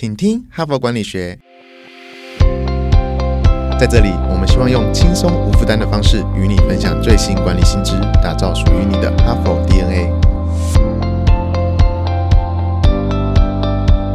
请听哈佛管理学。在这里，我们希望用轻松无负担的方式与你分享最新管理新知，打造属于你的哈佛 DNA。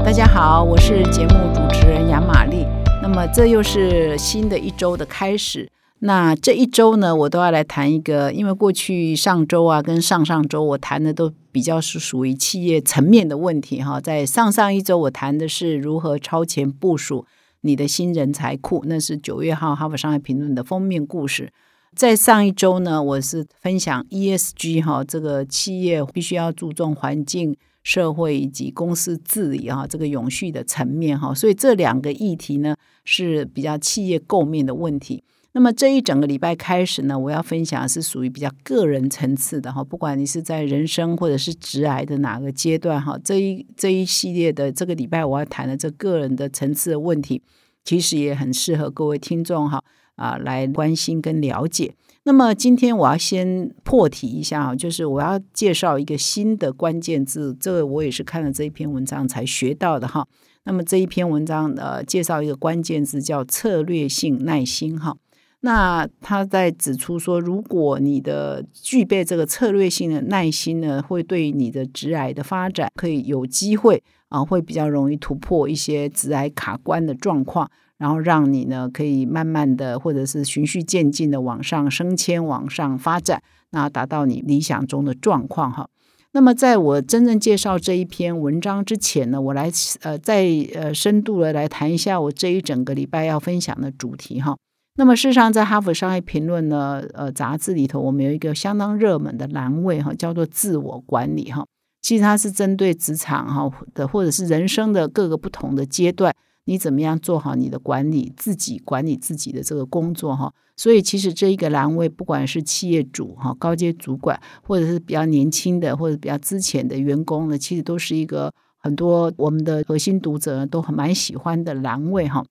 大家好，我是节目主持人杨玛丽。那么，这又是新的一周的开始。那这一周呢，我都要来谈一个，因为过去上周啊，跟上上周我谈的都比较是属于企业层面的问题哈。在上上一周，我谈的是如何超前部署你的新人才库，那是九月号《哈佛商业评论》的封面故事。在上一周呢，我是分享 ESG 哈，这个企业必须要注重环境、社会以及公司治理哈，这个永续的层面哈。所以这两个议题呢，是比较企业构面的问题。那么这一整个礼拜开始呢，我要分享是属于比较个人层次的哈，不管你是在人生或者是直癌的哪个阶段哈，这一这一系列的这个礼拜我要谈的这个人的层次的问题，其实也很适合各位听众哈啊来关心跟了解。那么今天我要先破题一下哈，就是我要介绍一个新的关键字，这个我也是看了这一篇文章才学到的哈。那么这一篇文章呃介绍一个关键字叫策略性耐心哈。那他在指出说，如果你的具备这个策略性的耐心呢，会对你的直癌的发展可以有机会啊，会比较容易突破一些直癌卡关的状况，然后让你呢可以慢慢的或者是循序渐进的往上升迁、往上发展，那达到你理想中的状况哈。那么在我真正介绍这一篇文章之前呢，我来呃再呃深度的来谈一下我这一整个礼拜要分享的主题哈。那么，事实上，在《哈佛商业评论》呢，呃，杂志里头，我们有一个相当热门的栏位哈，叫做“自我管理”哈。其实它是针对职场哈的，或者是人生的各个不同的阶段，你怎么样做好你的管理自己管理自己的这个工作哈。所以，其实这一个栏位，不管是企业主哈、高阶主管，或者是比较年轻的或者比较之前的员工呢，其实都是一个很多我们的核心读者都很蛮喜欢的栏位哈。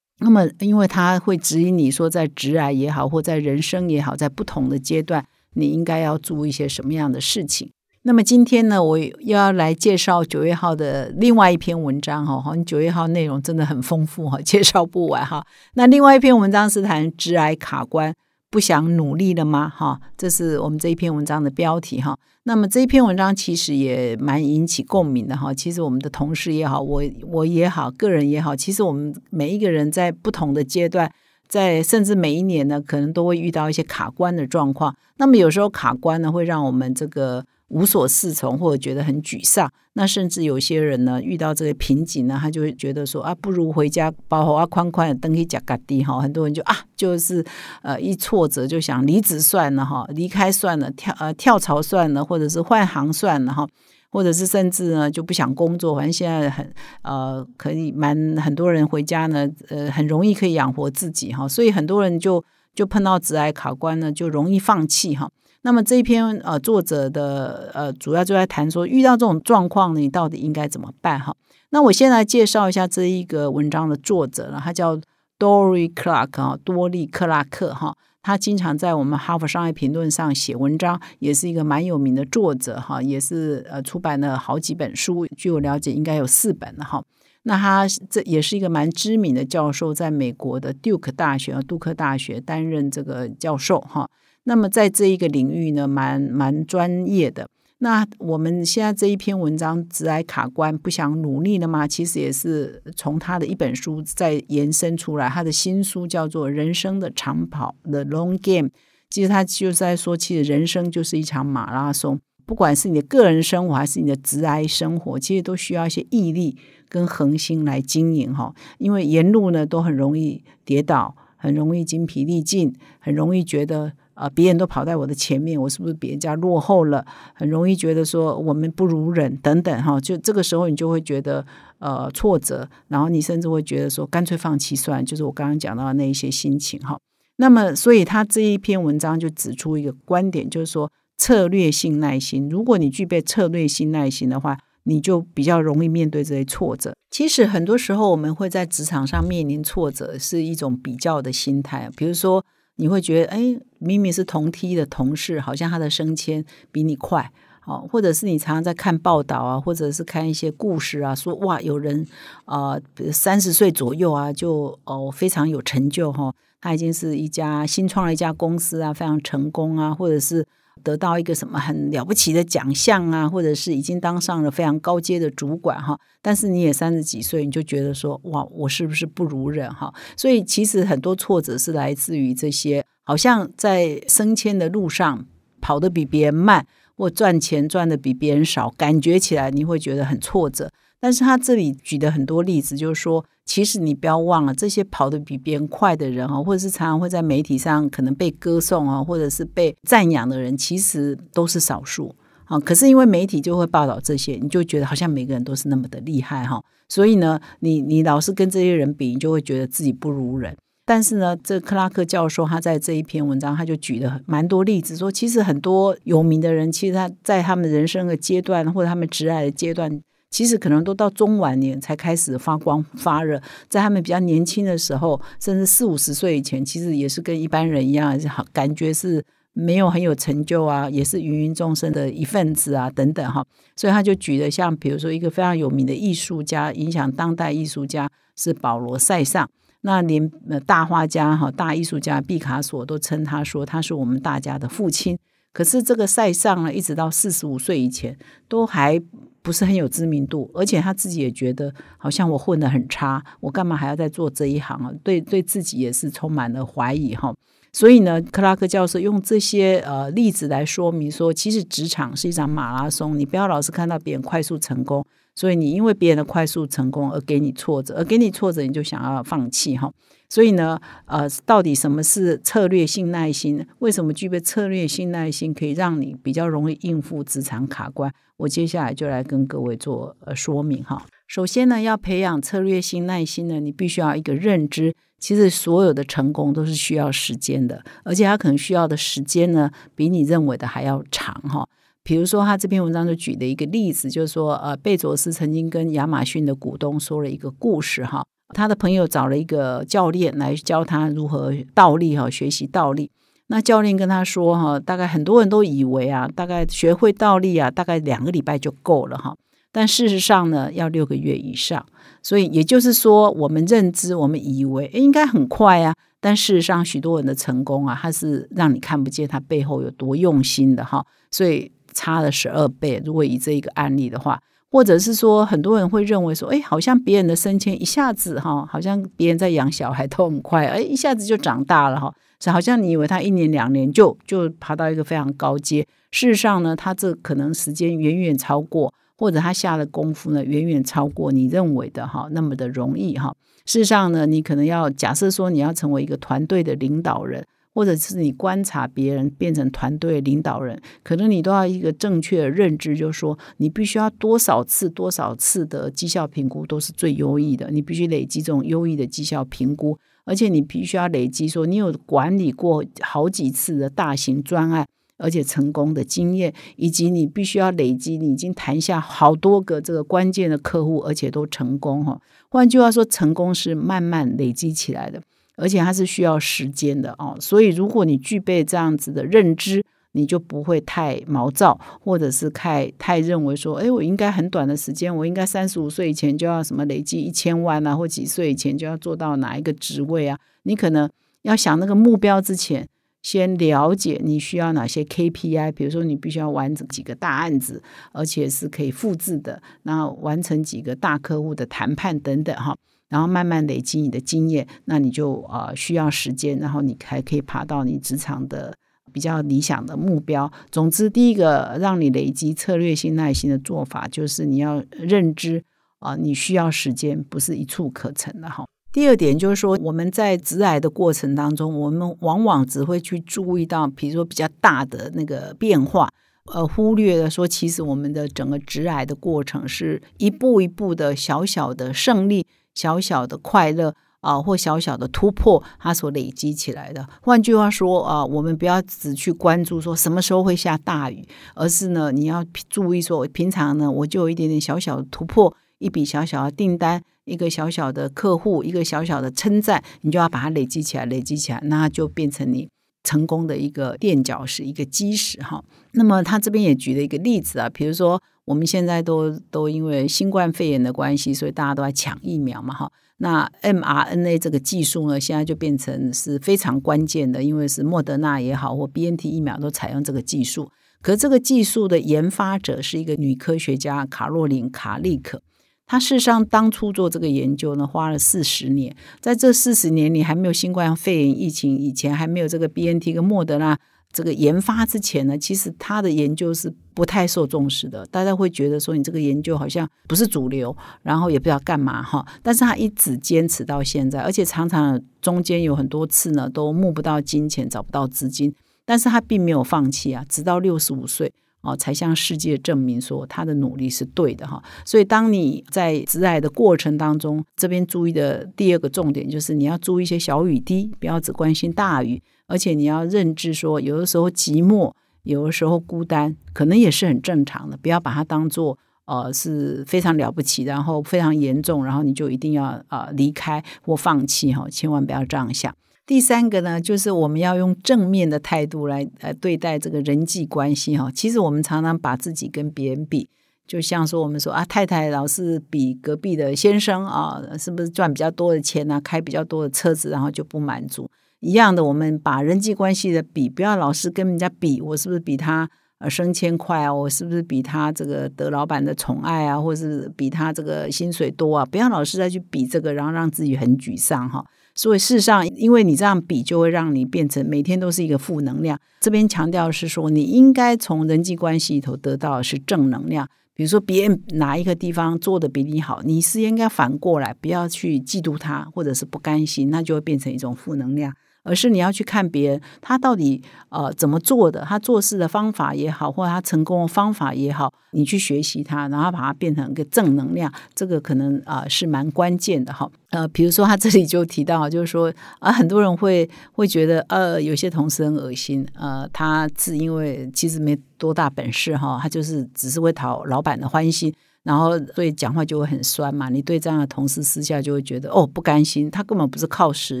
那么，因为他会指引你说，在直癌也好，或在人生也好，在不同的阶段，你应该要做一些什么样的事情。那么今天呢，我又要来介绍九月号的另外一篇文章哈，好像九月号内容真的很丰富哈，介绍不完哈。那另外一篇文章是谈直癌卡关。不想努力了吗？哈，这是我们这一篇文章的标题哈。那么这一篇文章其实也蛮引起共鸣的哈。其实我们的同事也好，我我也好，个人也好，其实我们每一个人在不同的阶段，在甚至每一年呢，可能都会遇到一些卡关的状况。那么有时候卡关呢，会让我们这个。无所适从，或者觉得很沮丧，那甚至有些人呢，遇到这个瓶颈呢，他就会觉得说啊，不如回家包好啊，宽宽的登去加嘎地哈。很多人就啊，就是呃一挫折就想离职算了哈，离开算了，跳呃跳槽算了，或者是换行算了哈，或者是甚至呢就不想工作。反正现在很呃可以蛮很多人回家呢，呃很容易可以养活自己哈，所以很多人就就碰到职癌卡关呢，就容易放弃哈。那么这一篇呃作者的呃主要就在谈说遇到这种状况你到底应该怎么办哈？那我先来介绍一下这一个文章的作者了，他叫 Dory Clark 啊，多利克拉克哈，他经常在我们哈佛商业评论上写文章，也是一个蛮有名的作者哈，也是呃出版了好几本书，据我了解应该有四本了哈。那他这也是一个蛮知名的教授，在美国的 Duke 大学，杜克大学担任这个教授哈。那么在这一个领域呢，蛮蛮专业的。那我们现在这一篇文章，直癌卡关，不想努力了吗？其实也是从他的一本书再延伸出来。他的新书叫做《人生的长跑》（The Long Game）。其实他就是在说，其实人生就是一场马拉松。不管是你的个人生活，还是你的直癌生活，其实都需要一些毅力跟恒心来经营哈。因为沿路呢，都很容易跌倒，很容易精疲力尽，很容易觉得。啊，别人都跑在我的前面，我是不是别人家落后了？很容易觉得说我们不如人等等哈，就这个时候你就会觉得呃挫折，然后你甚至会觉得说干脆放弃算，就是我刚刚讲到的那一些心情哈。那么，所以他这一篇文章就指出一个观点，就是说策略性耐心。如果你具备策略性耐心的话，你就比较容易面对这些挫折。其实很多时候我们会在职场上面临挫折，是一种比较的心态，比如说。你会觉得，哎，明明是同梯的同事，好像他的升迁比你快好，或者是你常常在看报道啊，或者是看一些故事啊，说哇，有人啊，三十岁左右啊，就哦非常有成就哈，他已经是一家新创了一家公司啊，非常成功啊，或者是得到一个什么很了不起的奖项啊，或者是已经当上了非常高阶的主管哈，但是你也三十几岁，你就觉得说哇，我是不是不如人哈？所以其实很多挫折是来自于这些，好像在升迁的路上跑得比别人慢。或赚钱赚的比别人少，感觉起来你会觉得很挫折。但是他这里举的很多例子，就是说，其实你不要忘了，这些跑得比别人快的人啊，或者是常常会在媒体上可能被歌颂啊，或者是被赞扬的人，其实都是少数啊。可是因为媒体就会报道这些，你就觉得好像每个人都是那么的厉害哈。所以呢，你你老是跟这些人比，你就会觉得自己不如人。但是呢，这克拉克教授他在这一篇文章，他就举了蛮多例子，说其实很多有名的人，其实他在他们人生的阶段或者他们职涯的阶段，其实可能都到中晚年才开始发光发热。在他们比较年轻的时候，甚至四五十岁以前，其实也是跟一般人一样，感觉是没有很有成就啊，也是芸芸众生的一份子啊，等等哈。所以他就举了像比如说一个非常有名的艺术家，影响当代艺术家是保罗·塞尚。那连大画家哈、大艺术家毕卡索都称他说他是我们大家的父亲。可是这个塞尚呢，一直到四十五岁以前都还不是很有知名度，而且他自己也觉得好像我混得很差，我干嘛还要再做这一行啊？对，对自己也是充满了怀疑哈。所以呢，克拉克教授用这些呃例子来说明说，其实职场是一场马拉松，你不要老是看到别人快速成功。所以你因为别人的快速成功而给你挫折，而给你挫折你就想要放弃哈。所以呢，呃，到底什么是策略性耐心？为什么具备策略性耐心可以让你比较容易应付职场卡关？我接下来就来跟各位做呃说明哈。首先呢，要培养策略性耐心呢，你必须要一个认知，其实所有的成功都是需要时间的，而且它可能需要的时间呢，比你认为的还要长哈。比如说，他这篇文章就举的一个例子，就是说，呃，贝佐斯曾经跟亚马逊的股东说了一个故事，哈，他的朋友找了一个教练来教他如何倒立，哈，学习倒立。那教练跟他说，哈，大概很多人都以为啊，大概学会倒立啊，大概两个礼拜就够了，哈。但事实上呢，要六个月以上。所以也就是说，我们认知，我们以为应该很快啊，但事实上，许多人的成功啊，他是让你看不见他背后有多用心的，哈。所以。差了十二倍。如果以这一个案例的话，或者是说，很多人会认为说，哎，好像别人的升迁一下子哈，好像别人在养小孩都很快，哎，一下子就长大了哈，是好像你以为他一年两年就就爬到一个非常高阶，事实上呢，他这可能时间远远超过，或者他下的功夫呢远远超过你认为的哈那么的容易哈。事实上呢，你可能要假设说你要成为一个团队的领导人。或者是你观察别人变成团队领导人，可能你都要一个正确的认知，就是说你必须要多少次、多少次的绩效评估都是最优异的。你必须累积这种优异的绩效评估，而且你必须要累积说你有管理过好几次的大型专案，而且成功的经验，以及你必须要累积你已经谈下好多个这个关键的客户，而且都成功哈。换句话说，成功是慢慢累积起来的。而且它是需要时间的哦，所以如果你具备这样子的认知，你就不会太毛躁，或者是太太认为说，哎，我应该很短的时间，我应该三十五岁以前就要什么累计一千万啊，或几岁以前就要做到哪一个职位啊？你可能要想那个目标之前，先了解你需要哪些 KPI，比如说你必须要完成几个大案子，而且是可以复制的，然后完成几个大客户的谈判等等哈。然后慢慢累积你的经验，那你就啊需要时间，然后你还可以爬到你职场的比较理想的目标。总之，第一个让你累积策略性耐心的做法，就是你要认知啊，你需要时间，不是一触可成的哈。第二点就是说，我们在直癌的过程当中，我们往往只会去注意到，比如说比较大的那个变化，呃，忽略了说，其实我们的整个直癌的过程是一步一步的小小的胜利。小小的快乐啊，或小小的突破，它所累积起来的。换句话说啊，我们不要只去关注说什么时候会下大雨，而是呢，你要注意说，平常呢，我就有一点点小小的突破，一笔小小的订单，一个小小的客户，一个小小的称赞，你就要把它累积起来，累积起来，那就变成你成功的一个垫脚石、一个基石哈。那么他这边也举了一个例子啊，比如说我们现在都都因为新冠肺炎的关系，所以大家都在抢疫苗嘛哈。那 mRNA 这个技术呢，现在就变成是非常关键的，因为是莫德纳也好或 BNT 疫苗都采用这个技术。可这个技术的研发者是一个女科学家卡洛琳卡利克。他事实上当初做这个研究呢，花了四十年。在这四十年里，还没有新冠肺炎疫情以前，还没有这个 B N T 跟莫德纳这个研发之前呢，其实他的研究是不太受重视的。大家会觉得说，你这个研究好像不是主流，然后也不知道干嘛哈。但是他一直坚持到现在，而且常常中间有很多次呢，都募不到金钱，找不到资金，但是他并没有放弃啊，直到六十五岁。哦，才向世界证明说他的努力是对的哈。所以，当你在直癌的过程当中，这边注意的第二个重点就是你要注意一些小雨滴，不要只关心大雨，而且你要认知说，有的时候寂寞，有的时候孤单，可能也是很正常的，不要把它当做呃是非常了不起，然后非常严重，然后你就一定要呃离开或放弃哈，千万不要这样想。第三个呢，就是我们要用正面的态度来来对待这个人际关系哈。其实我们常常把自己跟别人比，就像说我们说啊，太太老是比隔壁的先生啊，是不是赚比较多的钱呢，开比较多的车子，然后就不满足。一样的，我们把人际关系的比，不要老是跟人家比，我是不是比他呃升迁快啊？我是不是比他这个得老板的宠爱啊？或是比他这个薪水多啊？不要老是再去比这个，然后让自己很沮丧哈。所以事实上，因为你这样比，就会让你变成每天都是一个负能量。这边强调是说，你应该从人际关系里头得到的是正能量。比如说，别人哪一个地方做的比你好，你是应该反过来，不要去嫉妒他，或者是不甘心，那就会变成一种负能量。而是你要去看别人他到底呃怎么做的，他做事的方法也好，或者他成功的方法也好，你去学习他，然后把它变成一个正能量，这个可能啊是蛮关键的哈。呃，比如说他这里就提到，就是说啊，很多人会会觉得呃有些同事很恶心，呃，他是因为其实没多大本事哈，他就是只是会讨老板的欢心，然后所以讲话就会很酸嘛。你对这样的同事私下就会觉得哦不甘心，他根本不是靠实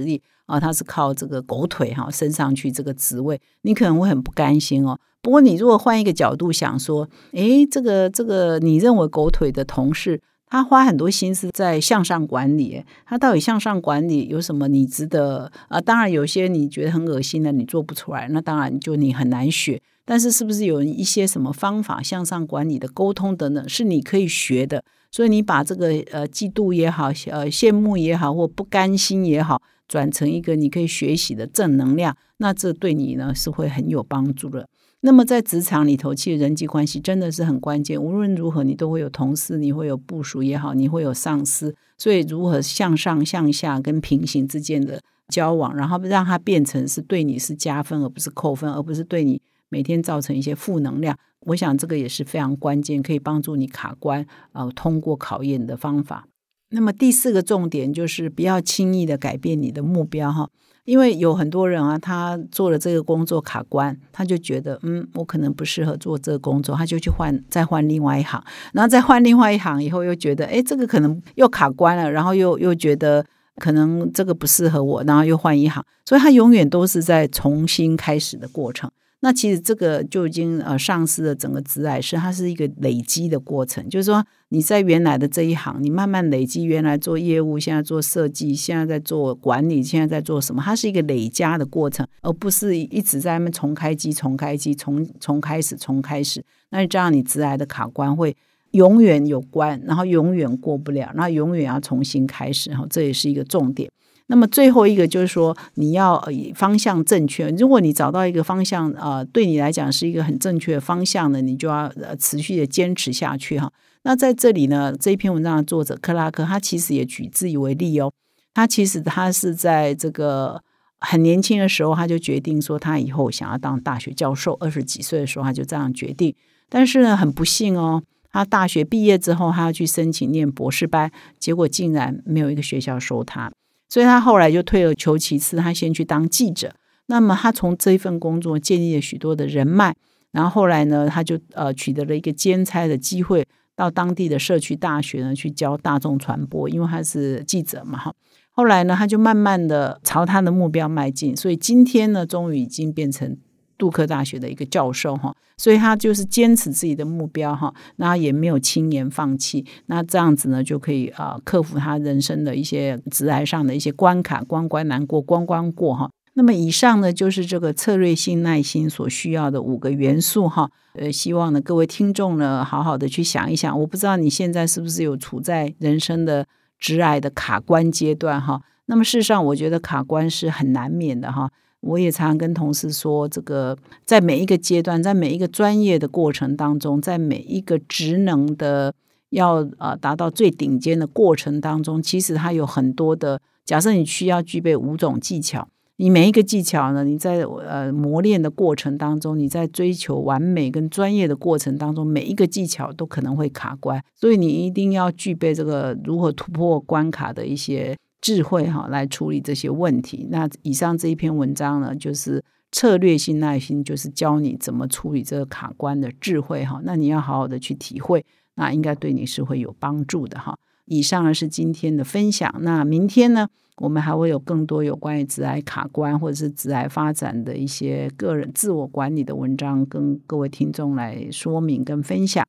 力。啊，他是靠这个狗腿哈升上去这个职位，你可能会很不甘心哦。不过你如果换一个角度想说，诶，这个这个你认为狗腿的同事，他花很多心思在向上管理，他到底向上管理有什么你值得啊？当然有些你觉得很恶心的，你做不出来，那当然就你很难学。但是是不是有一些什么方法向上管理的沟通等等，是你可以学的？所以你把这个呃嫉妒也好，呃羡慕也好，或不甘心也好。转成一个你可以学习的正能量，那这对你呢是会很有帮助的。那么在职场里头，其实人际关系真的是很关键。无论如何，你都会有同事，你会有部署也好，你会有上司。所以，如何向上、向下跟平行之间的交往，然后让它变成是对你是加分，而不是扣分，而不是对你每天造成一些负能量。我想这个也是非常关键，可以帮助你卡关呃通过考验的方法。那么第四个重点就是不要轻易的改变你的目标哈，因为有很多人啊，他做了这个工作卡关，他就觉得嗯，我可能不适合做这个工作，他就去换再换另外一行，然后再换另外一行以后又觉得哎，这个可能又卡关了，然后又又觉得可能这个不适合我，然后又换一行，所以他永远都是在重新开始的过程。那其实这个就已经呃丧失了整个职癌，是它是一个累积的过程。就是说你在原来的这一行，你慢慢累积，原来做业务，现在做设计，现在在做管理，现在在做什么？它是一个累加的过程，而不是一直在那边重开机、重开机、重重开始、重开始。那这样你职癌的卡关会永远有关，然后永远过不了，那永远要重新开始。然后，这也是一个重点。那么最后一个就是说，你要方向正确。如果你找到一个方向，呃，对你来讲是一个很正确的方向呢，你就要呃持续的坚持下去哈。那在这里呢，这一篇文章的作者克拉克，他其实也举自己为例哦。他其实他是在这个很年轻的时候，他就决定说他以后想要当大学教授。二十几岁的时候，他就这样决定。但是呢，很不幸哦，他大学毕业之后，他要去申请念博士班，结果竟然没有一个学校收他。所以他后来就退而求其次，他先去当记者。那么他从这份工作建立了许多的人脉，然后后来呢，他就呃取得了一个兼差的机会，到当地的社区大学呢去教大众传播，因为他是记者嘛哈。后来呢，他就慢慢的朝他的目标迈进，所以今天呢，终于已经变成杜克大学的一个教授哈。所以他就是坚持自己的目标哈，那也没有轻言放弃。那这样子呢，就可以啊克服他人生的一些直癌上的一些关卡，关关难过关关过哈。那么以上呢，就是这个策略性耐心所需要的五个元素哈。呃，希望呢各位听众呢，好好的去想一想。我不知道你现在是不是有处在人生的。直癌的卡关阶段哈，那么事实上，我觉得卡关是很难免的哈。我也常常跟同事说，这个在每一个阶段，在每一个专业的过程当中，在每一个职能的要呃达到最顶尖的过程当中，其实它有很多的。假设你需要具备五种技巧。你每一个技巧呢？你在呃磨练的过程当中，你在追求完美跟专业的过程当中，每一个技巧都可能会卡关，所以你一定要具备这个如何突破关卡的一些智慧哈，来处理这些问题。那以上这一篇文章呢，就是策略性耐心，就是教你怎么处理这个卡关的智慧哈。那你要好好的去体会，那应该对你是会有帮助的哈。以上呢是今天的分享，那明天呢？我们还会有更多有关于致癌卡关或者是致癌发展的一些个人自我管理的文章，跟各位听众来说明跟分享。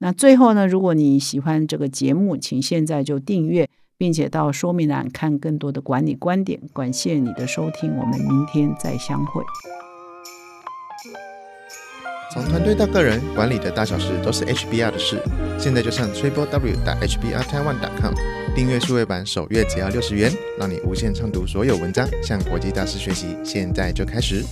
那最后呢，如果你喜欢这个节目，请现在就订阅，并且到说明栏看更多的管理观点。感谢你的收听，我们明天再相会。从团队到个人，管理的大小事都是 HBR 的事。现在就上 triple w 打 hbrtaiwan.com 订阅数位版，首月只要六十元，让你无限畅读所有文章，向国际大师学习。现在就开始。